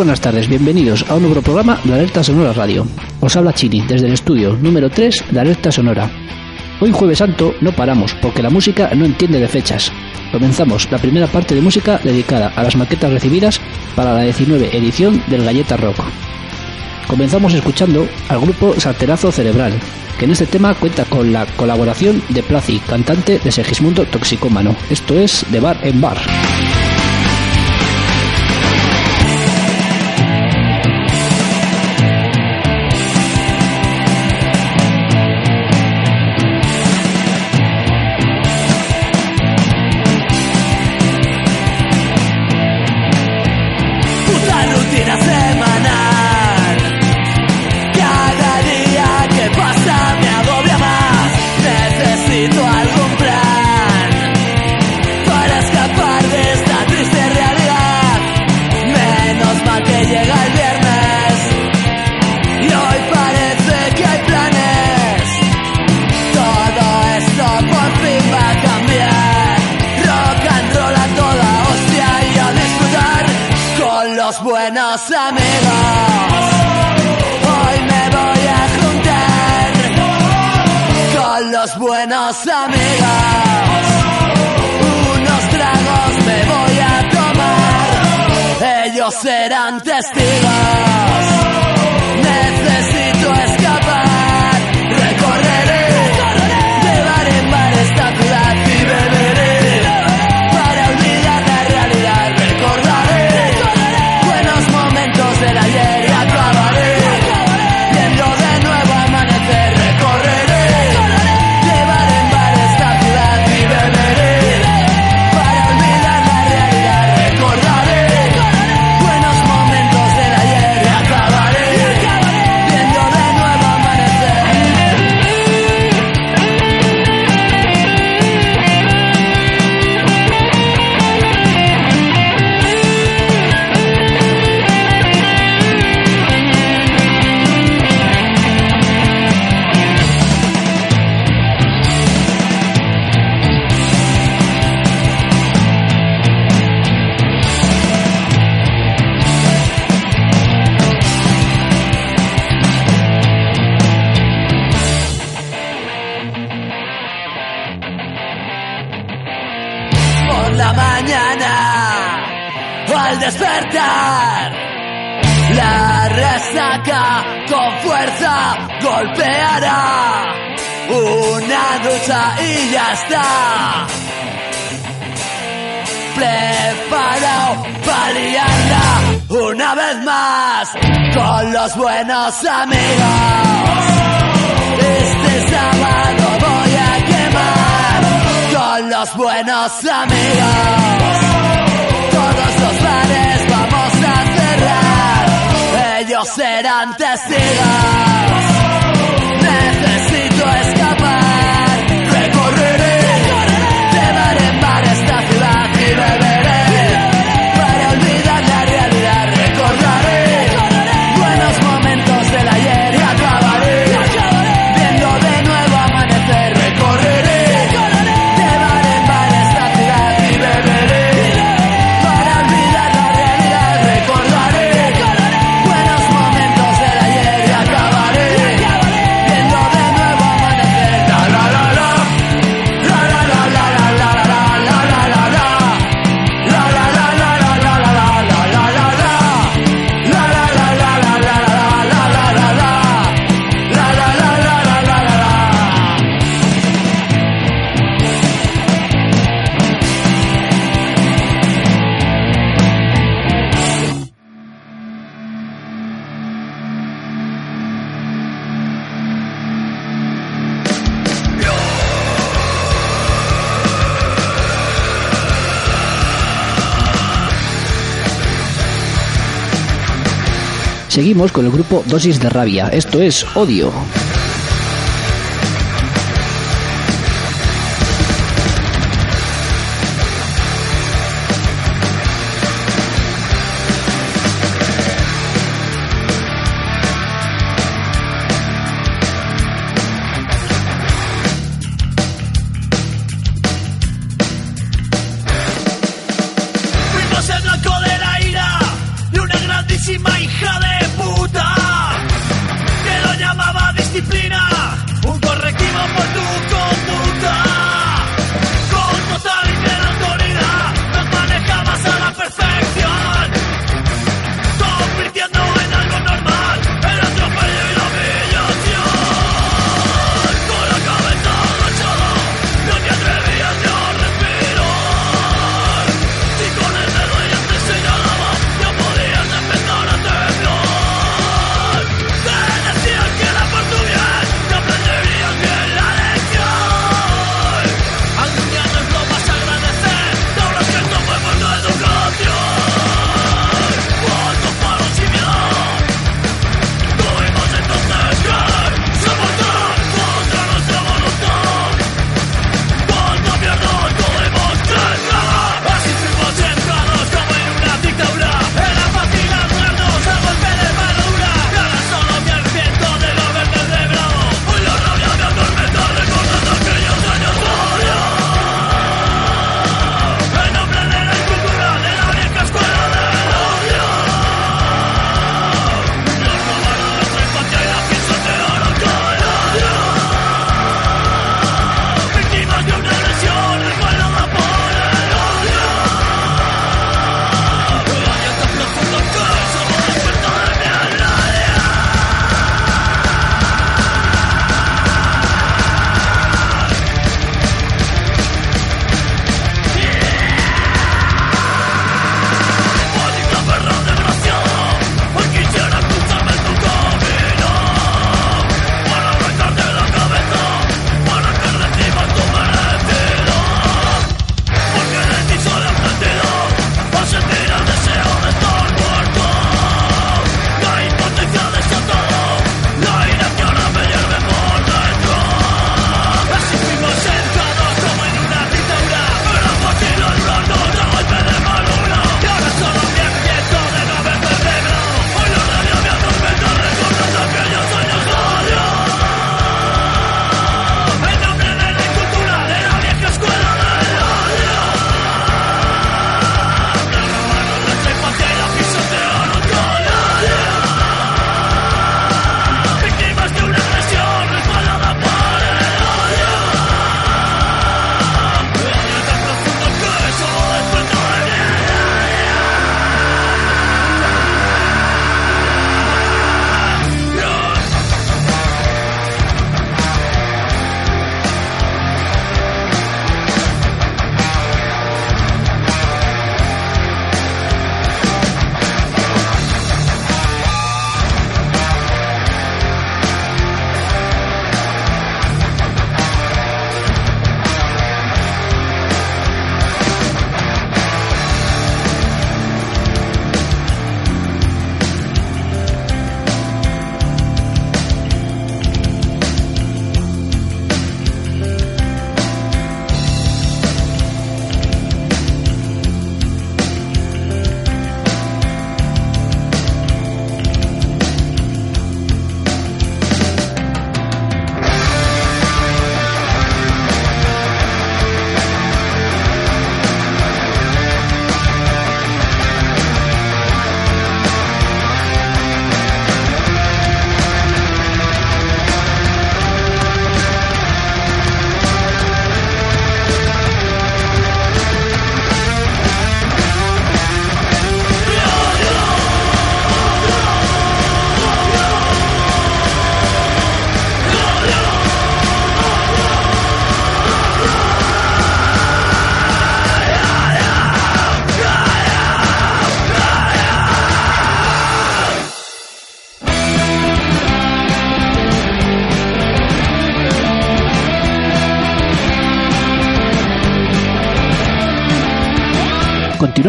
Buenas tardes, bienvenidos a un nuevo programa de Alerta Sonora Radio. Os habla Chini desde el estudio número 3 de Alerta Sonora. Hoy jueves santo no paramos porque la música no entiende de fechas. Comenzamos la primera parte de música dedicada a las maquetas recibidas para la 19 edición del Galleta Rock. Comenzamos escuchando al grupo Salterazo Cerebral, que en este tema cuenta con la colaboración de Placi, cantante de Segismundo Toxicómano. Esto es de bar en bar. Buenos amigos. Unos tragos me voy a tomar, ellos serán testigos. Necesito una ducha y ya está. Preparado para liarla una vez más con los buenos amigos. Este sábado voy a quemar con los buenos amigos. Todos los bares vamos a cerrar, ellos serán testigos. Seguimos con el grupo Dosis de Rabia, esto es Odio.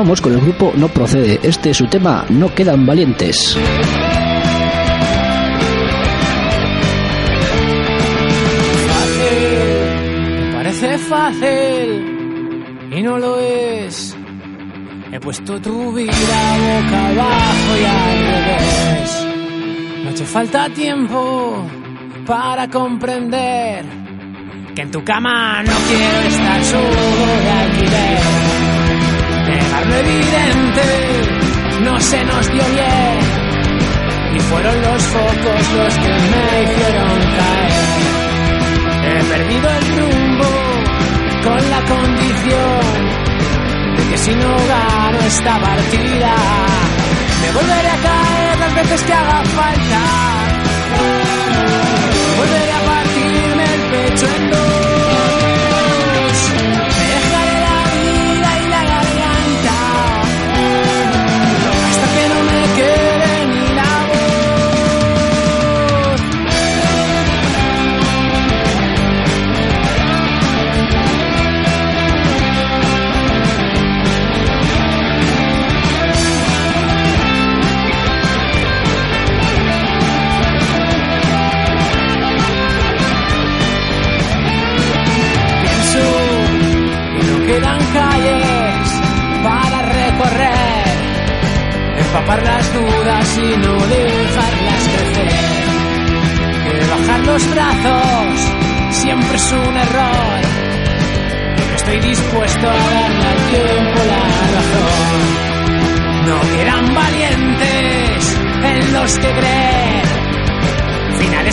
continuamos con el grupo No Procede. Este es su tema No Quedan Valientes. Parece fácil y no lo es. He puesto tu vida boca abajo y al revés. No te falta tiempo para comprender que en tu cama no quiero estar solo de alquiler. Dejarlo evidente, no se nos dio bien. Y fueron los focos los que me hicieron caer. He perdido el rumbo con la condición de que si no gano esta partida, me volveré a caer las veces que haga falta. Volveré a partirme el pecho en dos.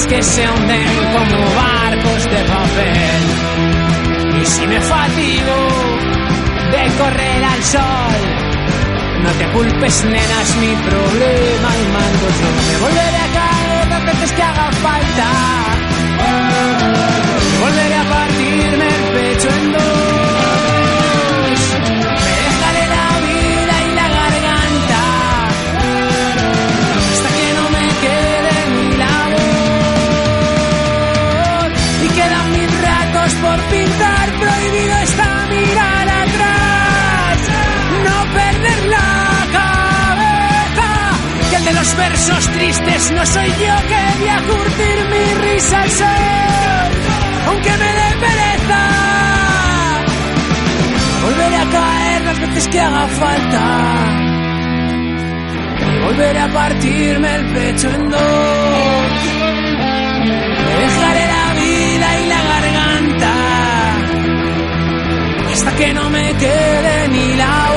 Que se hunden como barcos de papel. Y si me fatigo de correr al sol, no te culpes, nena, es mi problema y mando yo. Me volveré a caer las veces que haga falta. Volveré a partirme versos tristes no soy yo que voy a curtir mi risa al sol, aunque me dé pereza. Volveré a caer las veces que haga falta volveré a partirme el pecho en dos. Dejaré la vida y la garganta hasta que no me quede ni la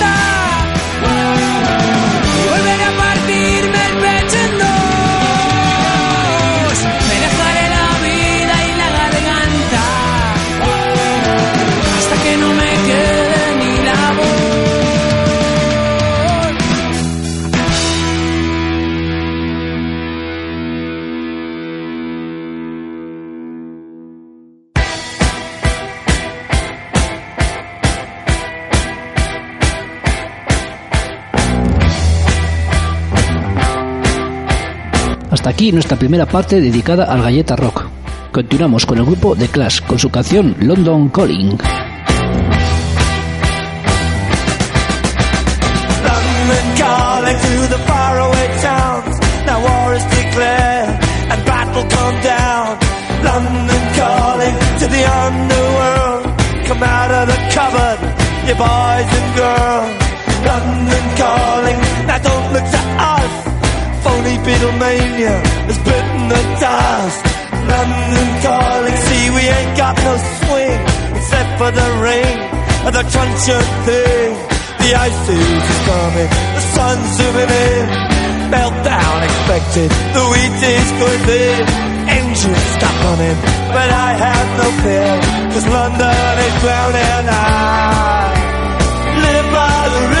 aquí nuestra primera parte dedicada al galleta rock. Continuamos con el grupo The Clash con su canción London Calling. Boys and girls. London calling, now don't look to us. Phony Beatlemania has bitten the dust. London calling, see we ain't got no swing except for the rain and the truncheon thing. The ice is coming, the sun's zooming in. Meltdown expected, the wheat is going thin. Engines stop running, but I have no fear, cause London is drowning. I live by the river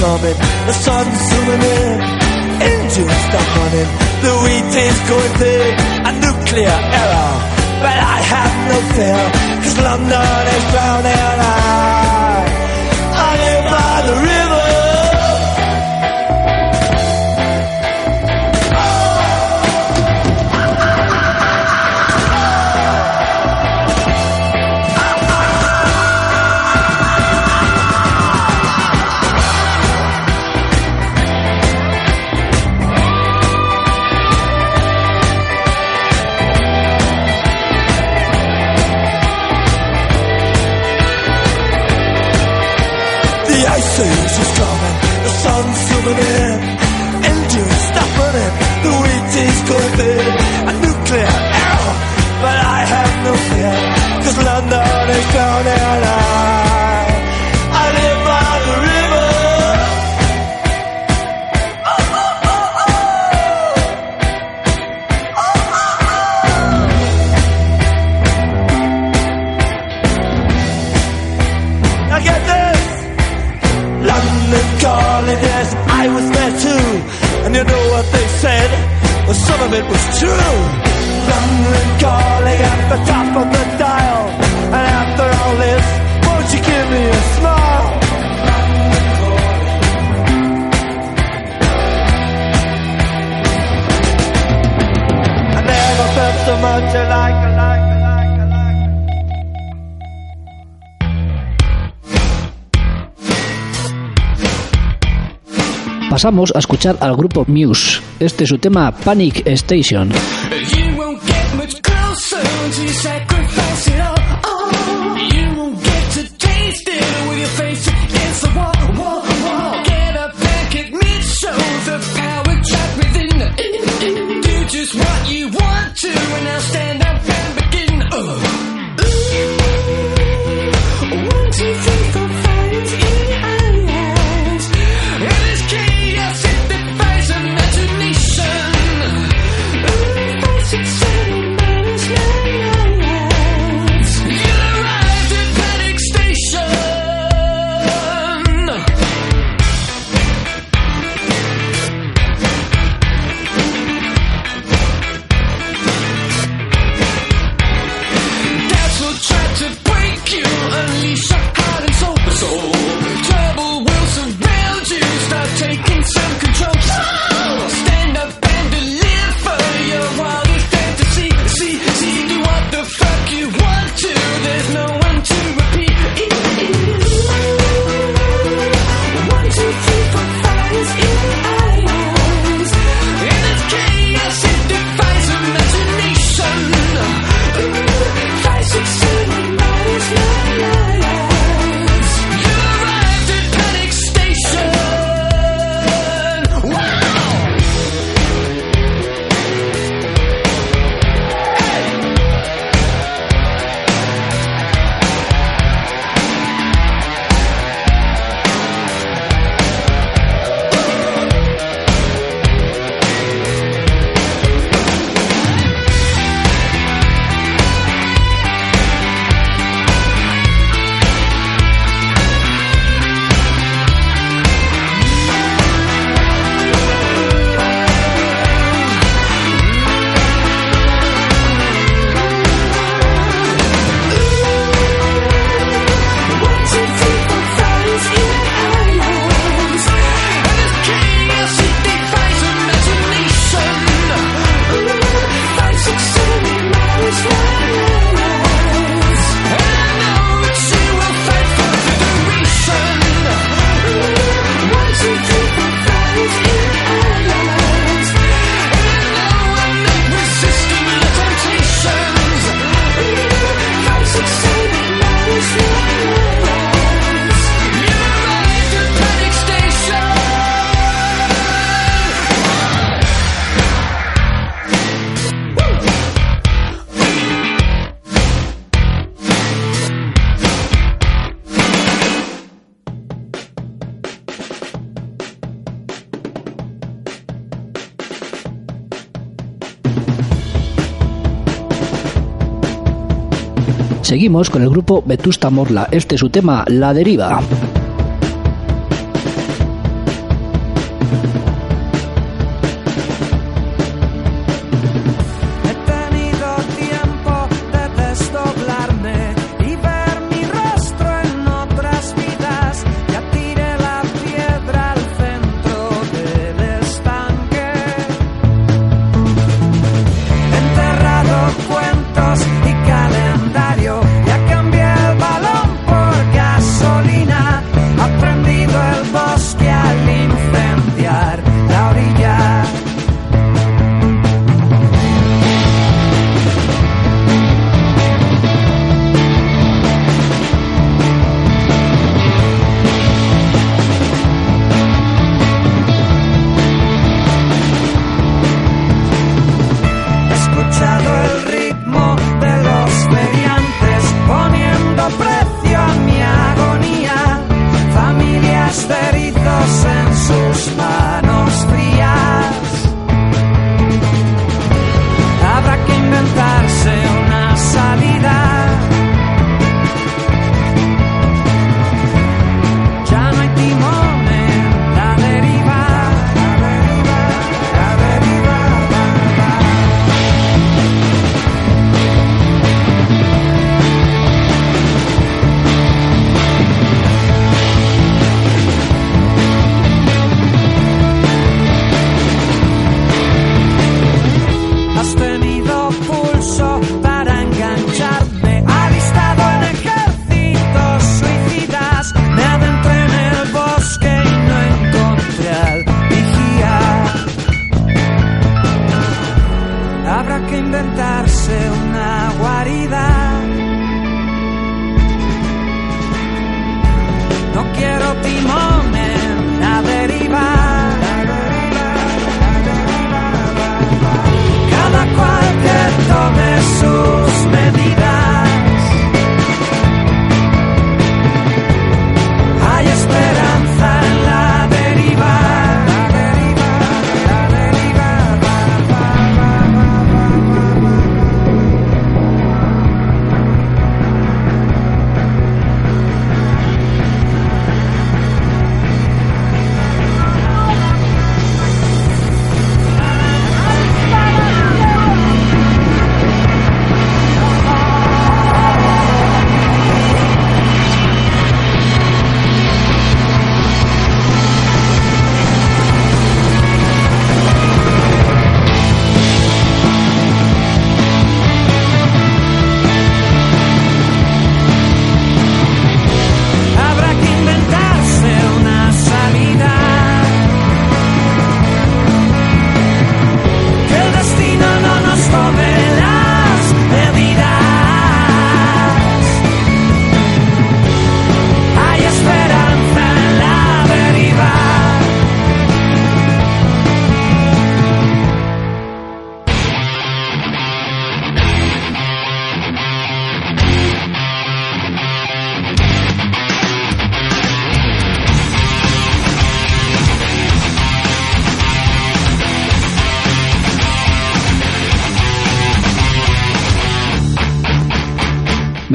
coming. The sun's zooming in, engines stop running. The wheat is going thick, a nuclear error. But I have no fear, cause London is drowning out. forget. pasamos a escuchar al grupo Muse. Este es su tema Panic Station. Seguimos con el grupo Vetusta Morla. Este es su tema, La Deriva.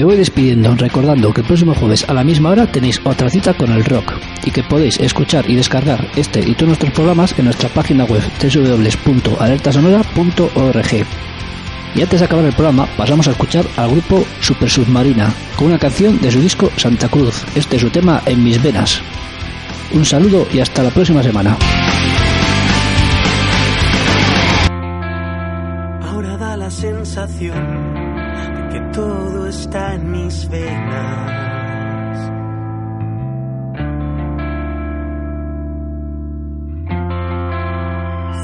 Me voy despidiendo, recordando que el próximo jueves a la misma hora tenéis otra cita con el rock y que podéis escuchar y descargar este y todos nuestros programas en nuestra página web www.alertasonora.org. Y antes de acabar el programa, pasamos a escuchar al grupo Super Submarina con una canción de su disco Santa Cruz. Este es su tema En mis venas. Un saludo y hasta la próxima semana. Ahora da la sensación todo está en mis venas.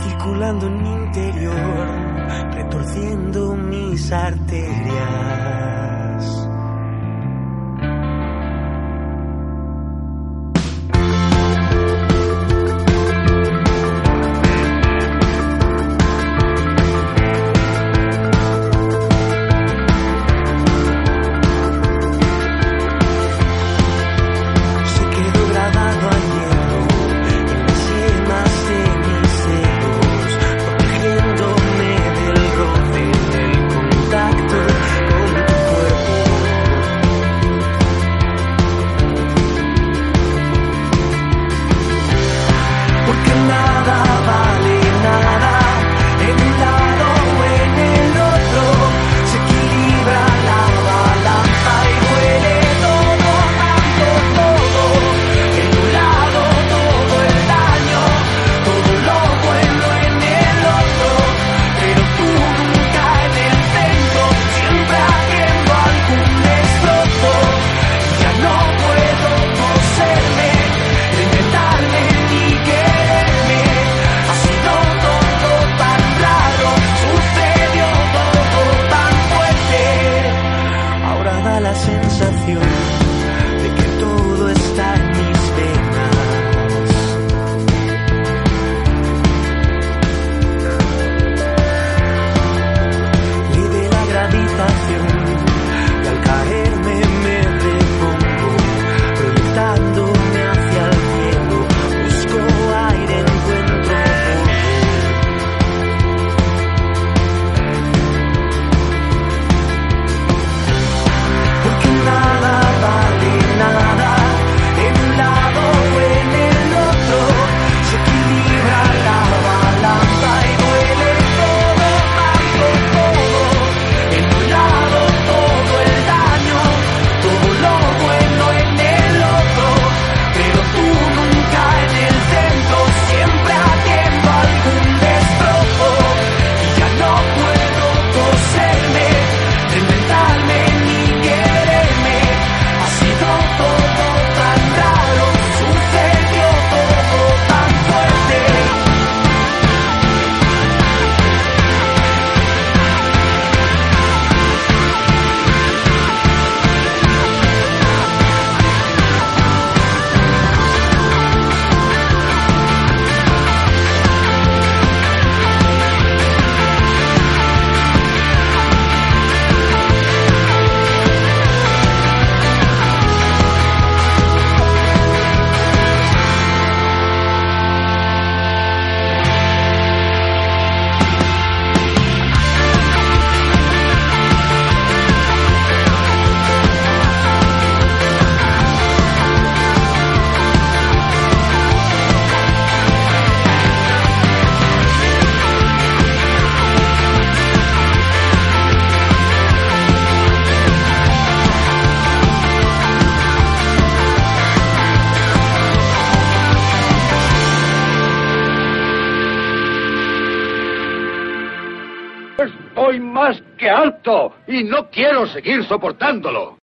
Circulando en mi interior, retorciendo mis arterias. Y no quiero seguir soportándolo.